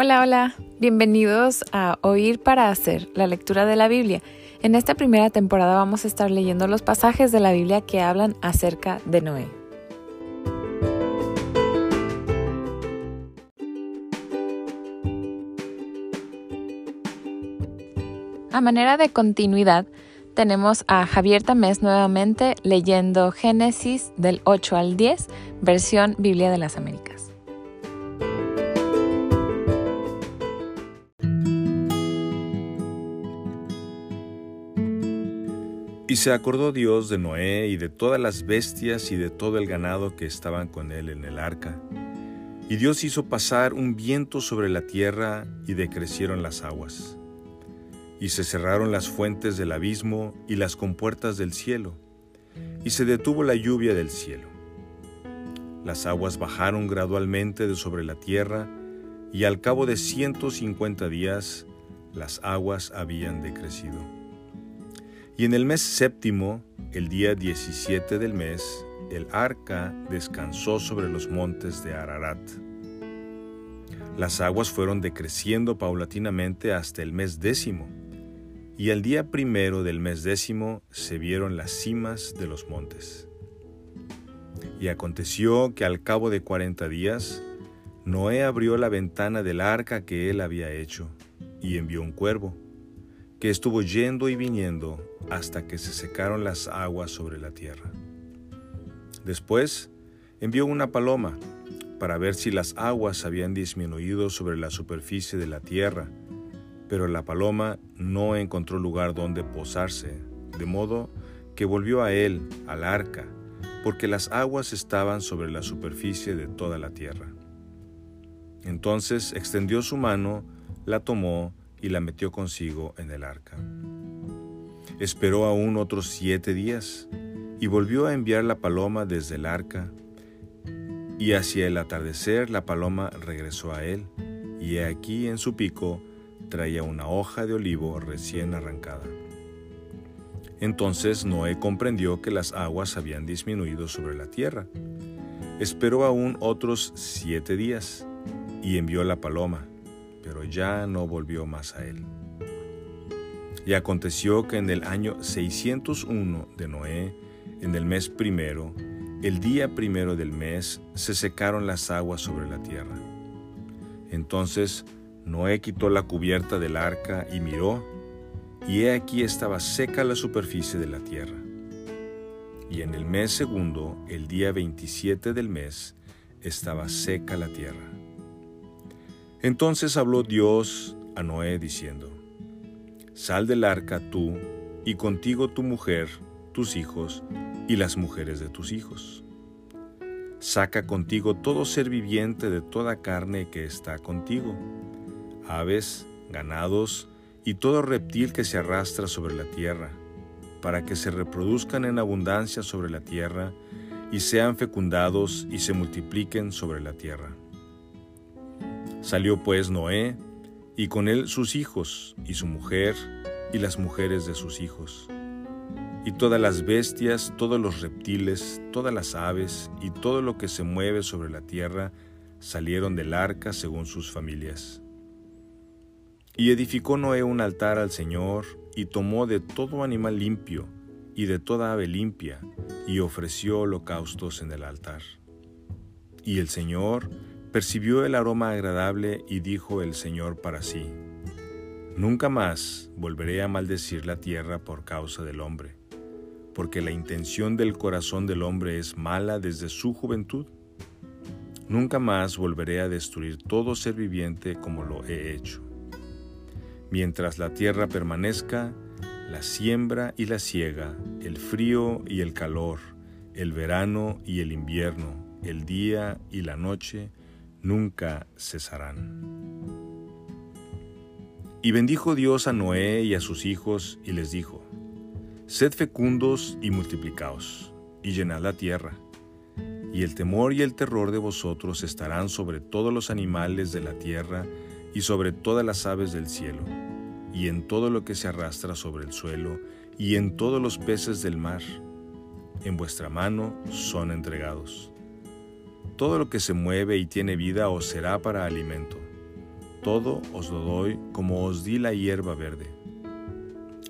Hola, hola, bienvenidos a Oír para Hacer, la lectura de la Biblia. En esta primera temporada vamos a estar leyendo los pasajes de la Biblia que hablan acerca de Noé. A manera de continuidad, tenemos a Javier Tamés nuevamente leyendo Génesis del 8 al 10, versión Biblia de las Américas. Se acordó Dios de Noé y de todas las bestias y de todo el ganado que estaban con él en el arca. Y Dios hizo pasar un viento sobre la tierra y decrecieron las aguas. Y se cerraron las fuentes del abismo y las compuertas del cielo. Y se detuvo la lluvia del cielo. Las aguas bajaron gradualmente de sobre la tierra y al cabo de ciento cincuenta días las aguas habían decrecido. Y en el mes séptimo, el día 17 del mes, el arca descansó sobre los montes de Ararat. Las aguas fueron decreciendo paulatinamente hasta el mes décimo, y al día primero del mes décimo se vieron las cimas de los montes. Y aconteció que al cabo de cuarenta días, Noé abrió la ventana del arca que él había hecho, y envió un cuervo, que estuvo yendo y viniendo hasta que se secaron las aguas sobre la tierra. Después envió una paloma para ver si las aguas habían disminuido sobre la superficie de la tierra, pero la paloma no encontró lugar donde posarse, de modo que volvió a él, al arca, porque las aguas estaban sobre la superficie de toda la tierra. Entonces extendió su mano, la tomó y la metió consigo en el arca. Esperó aún otros siete días y volvió a enviar la paloma desde el arca. Y hacia el atardecer la paloma regresó a él, y aquí en su pico traía una hoja de olivo recién arrancada. Entonces Noé comprendió que las aguas habían disminuido sobre la tierra. Esperó aún otros siete días y envió la paloma, pero ya no volvió más a él. Y aconteció que en el año 601 de Noé, en el mes primero, el día primero del mes, se secaron las aguas sobre la tierra. Entonces Noé quitó la cubierta del arca y miró, y he aquí estaba seca la superficie de la tierra. Y en el mes segundo, el día 27 del mes, estaba seca la tierra. Entonces habló Dios a Noé diciendo, Sal del arca tú, y contigo tu mujer, tus hijos, y las mujeres de tus hijos. Saca contigo todo ser viviente de toda carne que está contigo, aves, ganados, y todo reptil que se arrastra sobre la tierra, para que se reproduzcan en abundancia sobre la tierra, y sean fecundados y se multipliquen sobre la tierra. Salió pues Noé, y con él sus hijos y su mujer y las mujeres de sus hijos. Y todas las bestias, todos los reptiles, todas las aves y todo lo que se mueve sobre la tierra salieron del arca según sus familias. Y edificó Noé un altar al Señor y tomó de todo animal limpio y de toda ave limpia y ofreció holocaustos en el altar. Y el Señor percibió el aroma agradable y dijo el Señor para sí, Nunca más volveré a maldecir la tierra por causa del hombre, porque la intención del corazón del hombre es mala desde su juventud. Nunca más volveré a destruir todo ser viviente como lo he hecho. Mientras la tierra permanezca, la siembra y la siega, el frío y el calor, el verano y el invierno, el día y la noche, nunca cesarán. Y bendijo Dios a Noé y a sus hijos y les dijo, Sed fecundos y multiplicaos, y llenad la tierra, y el temor y el terror de vosotros estarán sobre todos los animales de la tierra y sobre todas las aves del cielo, y en todo lo que se arrastra sobre el suelo, y en todos los peces del mar. En vuestra mano son entregados. Todo lo que se mueve y tiene vida os será para alimento. todo os lo doy como os di la hierba verde.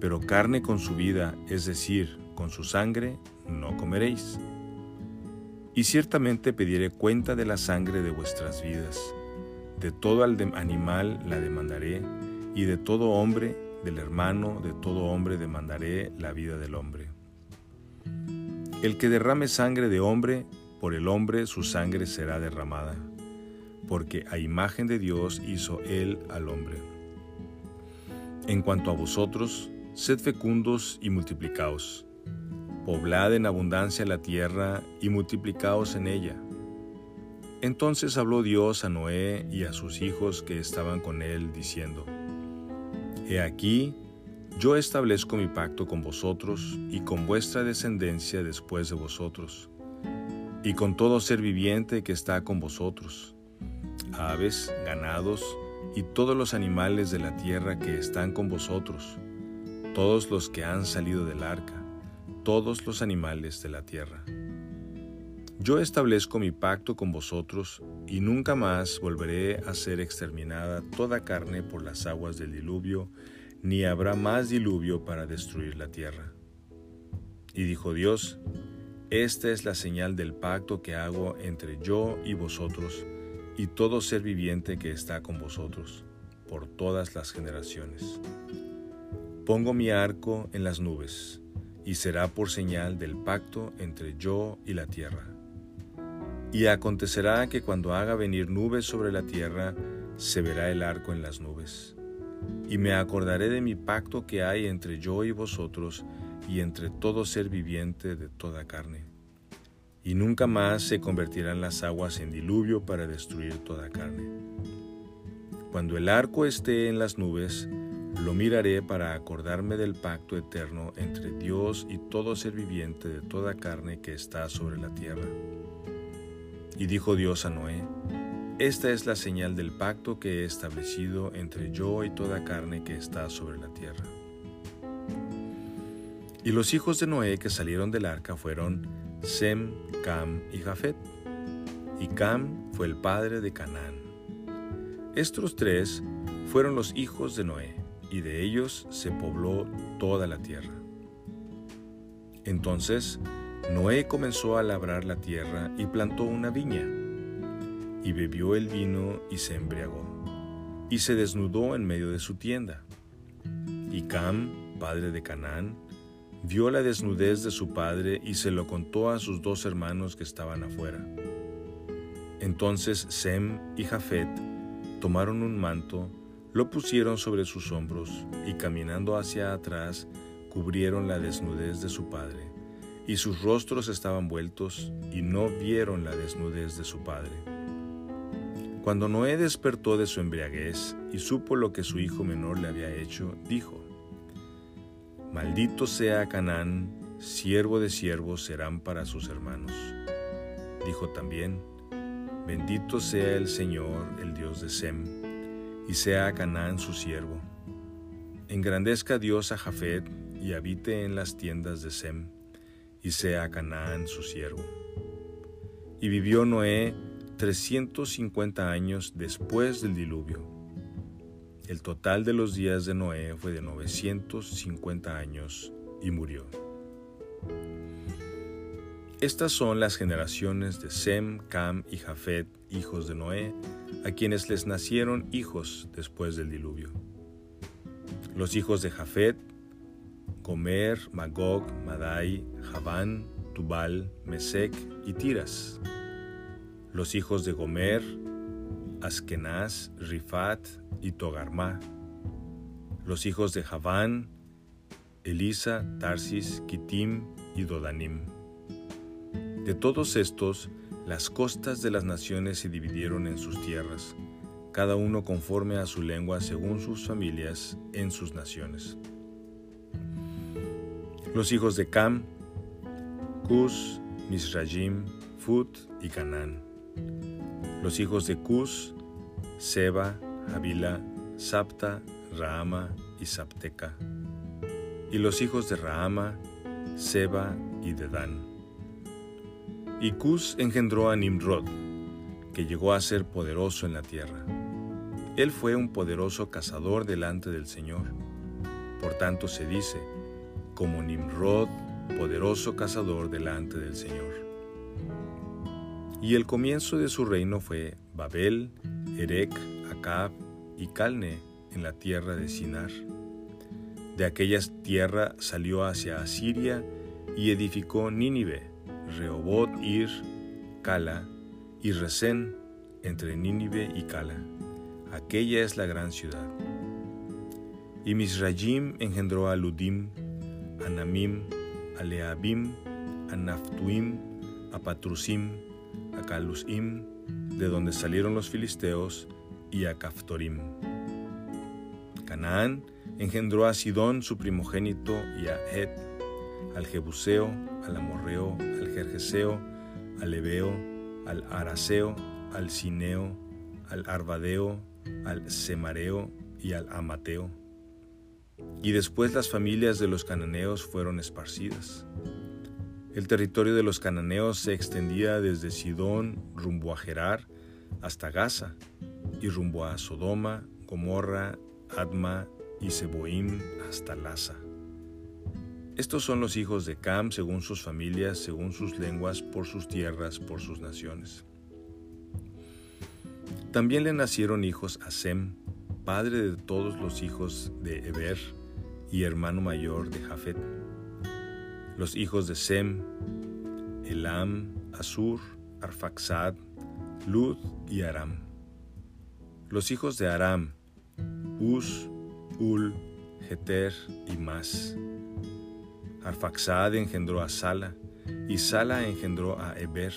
Pero carne con su vida, es decir, con su sangre, no comeréis. Y ciertamente pediré cuenta de la sangre de vuestras vidas. De todo animal la demandaré, y de todo hombre, del hermano, de todo hombre demandaré la vida del hombre. El que derrame sangre de hombre, por el hombre su sangre será derramada, porque a imagen de Dios hizo él al hombre. En cuanto a vosotros, sed fecundos y multiplicaos Poblad en abundancia la tierra y multiplicaos en ella. Entonces habló Dios a Noé y a sus hijos que estaban con él, diciendo, He aquí, yo establezco mi pacto con vosotros y con vuestra descendencia después de vosotros, y con todo ser viviente que está con vosotros, aves, ganados y todos los animales de la tierra que están con vosotros, todos los que han salido del arca todos los animales de la tierra. Yo establezco mi pacto con vosotros y nunca más volveré a ser exterminada toda carne por las aguas del diluvio, ni habrá más diluvio para destruir la tierra. Y dijo Dios, Esta es la señal del pacto que hago entre yo y vosotros y todo ser viviente que está con vosotros, por todas las generaciones. Pongo mi arco en las nubes y será por señal del pacto entre yo y la tierra. Y acontecerá que cuando haga venir nubes sobre la tierra, se verá el arco en las nubes. Y me acordaré de mi pacto que hay entre yo y vosotros y entre todo ser viviente de toda carne. Y nunca más se convertirán las aguas en diluvio para destruir toda carne. Cuando el arco esté en las nubes, lo miraré para acordarme del pacto eterno entre Dios y todo ser viviente de toda carne que está sobre la tierra. Y dijo Dios a Noé, Esta es la señal del pacto que he establecido entre yo y toda carne que está sobre la tierra. Y los hijos de Noé que salieron del arca fueron Sem, Cam y Jafet. Y Cam fue el padre de Canaán. Estos tres fueron los hijos de Noé y de ellos se pobló toda la tierra. Entonces Noé comenzó a labrar la tierra y plantó una viña, y bebió el vino y se embriagó, y se desnudó en medio de su tienda. Y Cam, padre de Canaán, vio la desnudez de su padre y se lo contó a sus dos hermanos que estaban afuera. Entonces Sem y Jafet tomaron un manto, lo pusieron sobre sus hombros y caminando hacia atrás cubrieron la desnudez de su padre, y sus rostros estaban vueltos y no vieron la desnudez de su padre. Cuando Noé despertó de su embriaguez y supo lo que su hijo menor le había hecho, dijo, Maldito sea Canaán, siervo de siervos serán para sus hermanos. Dijo también, Bendito sea el Señor, el Dios de Sem, y sea Canaán su siervo. Engrandezca Dios a Jafet y habite en las tiendas de Sem, y sea Canaán su siervo. Y vivió Noé 350 años después del diluvio. El total de los días de Noé fue de 950 años y murió. Estas son las generaciones de Sem, Cam y Jafet, hijos de Noé, a quienes les nacieron hijos después del diluvio. Los hijos de Jafet, Gomer, Magog, Madai, Javán, Tubal, Mesec y Tiras. Los hijos de Gomer, Askenaz, Rifat y Togarma. Los hijos de Javán, Elisa, Tarsis, Kitim y Dodanim. De todos estos, las costas de las naciones se dividieron en sus tierras, cada uno conforme a su lengua según sus familias en sus naciones. Los hijos de Cam, Cus, Misrajim, Fut y Canaán. Los hijos de Cus, Seba, Javila, Sapta, Rahama y Sapteca. Y los hijos de Rahama, Seba y Dedán. Y Cus engendró a Nimrod, que llegó a ser poderoso en la tierra. Él fue un poderoso cazador delante del Señor. Por tanto se dice, como Nimrod, poderoso cazador delante del Señor. Y el comienzo de su reino fue Babel, Erec, Acab y Calne en la tierra de Sinar. De aquella tierra salió hacia Asiria y edificó Nínive, Rehobot, Ir, Cala y Resén entre Nínive y Cala. Aquella es la gran ciudad. Y Misrayim engendró a Ludim, a Namim, a Leabim, a Naftuim, a Patrusim, Calusim, de donde salieron los filisteos, y a Caftorim. Canaán engendró a Sidón su primogénito y a Ed, al Jebuseo, al Amorreo, al Jerjeseo, al Ebeo, al Araseo, al Cineo, al Arbadeo, al Semareo y al Amateo. Y después las familias de los cananeos fueron esparcidas. El territorio de los cananeos se extendía desde Sidón rumbo a Gerar hasta Gaza y rumbo a Sodoma, Gomorra, Adma y Seboim hasta Laza. Estos son los hijos de Cam según sus familias, según sus lenguas, por sus tierras, por sus naciones. También le nacieron hijos a Sem, padre de todos los hijos de Eber y hermano mayor de Jafet. Los hijos de Sem, Elam, Asur, Arfaxad, Lud y Aram. Los hijos de Aram, Uz, Ul, Jeter y Mas. Arfaxad engendró a Sala, y Sala engendró a Eber,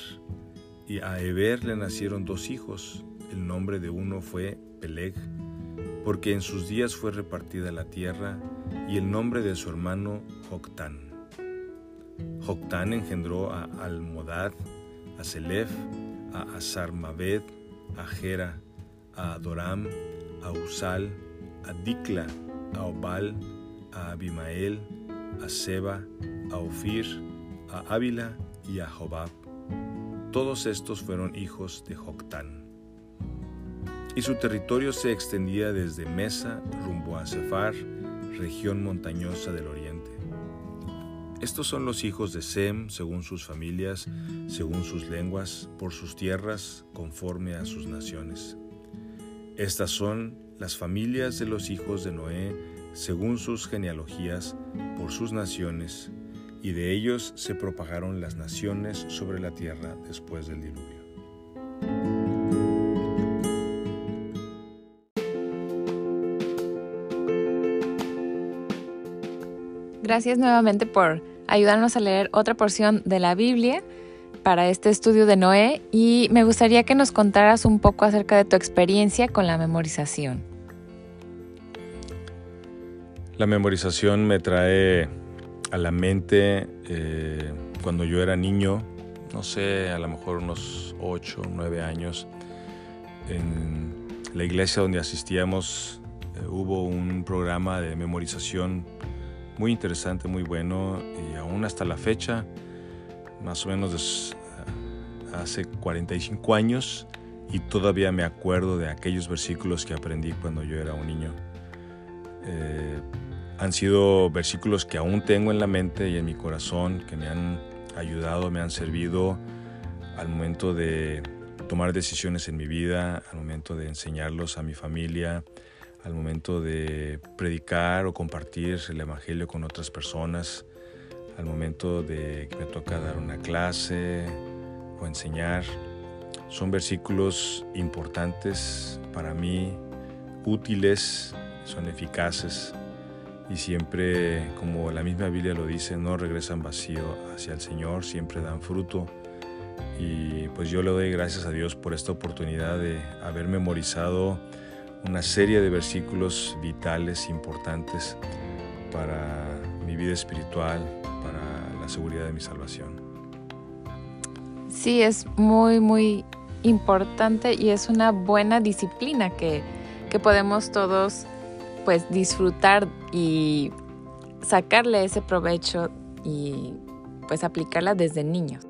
y a Eber le nacieron dos hijos. El nombre de uno fue Peleg, porque en sus días fue repartida la tierra, y el nombre de su hermano Joctán. Joctán engendró a Almodad, a Selef, a Asarmaved, a Gera, a Adoram, a Usal, a Dikla, a Obal, a Abimael, a Seba, a Ofir, a Ávila y a Jobab. Todos estos fueron hijos de Joctán. Y su territorio se extendía desde Mesa rumbo a Sefar, región montañosa del oriente. Estos son los hijos de Sem, según sus familias, según sus lenguas, por sus tierras, conforme a sus naciones. Estas son las familias de los hijos de Noé, según sus genealogías, por sus naciones, y de ellos se propagaron las naciones sobre la tierra después del diluvio. Gracias nuevamente por ayudarnos a leer otra porción de la Biblia para este estudio de Noé y me gustaría que nos contaras un poco acerca de tu experiencia con la memorización. La memorización me trae a la mente eh, cuando yo era niño, no sé, a lo mejor unos 8 o 9 años, en la iglesia donde asistíamos eh, hubo un programa de memorización muy interesante, muy bueno y aún hasta la fecha, más o menos eh, hace 45 años y todavía me acuerdo de aquellos versículos que aprendí cuando yo era un niño. Eh, han sido versículos que aún tengo en la mente y en mi corazón, que me han ayudado, me han servido al momento de tomar decisiones en mi vida, al momento de enseñarlos a mi familia, al momento de predicar o compartir el Evangelio con otras personas, al momento de que me toca dar una clase o enseñar. Son versículos importantes para mí, útiles, son eficaces y siempre, como la misma Biblia lo dice, no regresan vacío hacia el Señor, siempre dan fruto. Y pues yo le doy gracias a Dios por esta oportunidad de haber memorizado una serie de versículos vitales, importantes para mi vida espiritual, para la seguridad de mi salvación. Sí, es muy, muy importante y es una buena disciplina que, que podemos todos pues disfrutar y sacarle ese provecho y pues aplicarla desde niños.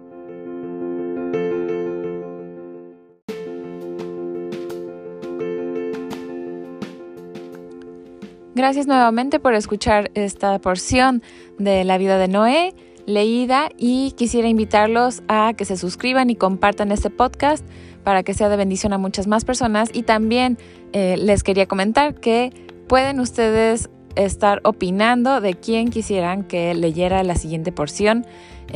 Gracias nuevamente por escuchar esta porción de la vida de Noé leída y quisiera invitarlos a que se suscriban y compartan este podcast para que sea de bendición a muchas más personas. Y también eh, les quería comentar que pueden ustedes estar opinando de quién quisieran que leyera la siguiente porción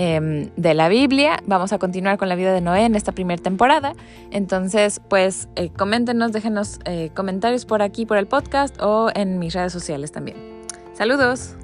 Em, de la Biblia. Vamos a continuar con la vida de Noé en esta primera temporada. Entonces, pues eh, coméntenos, déjenos eh, comentarios por aquí, por el podcast o en mis redes sociales también. Saludos.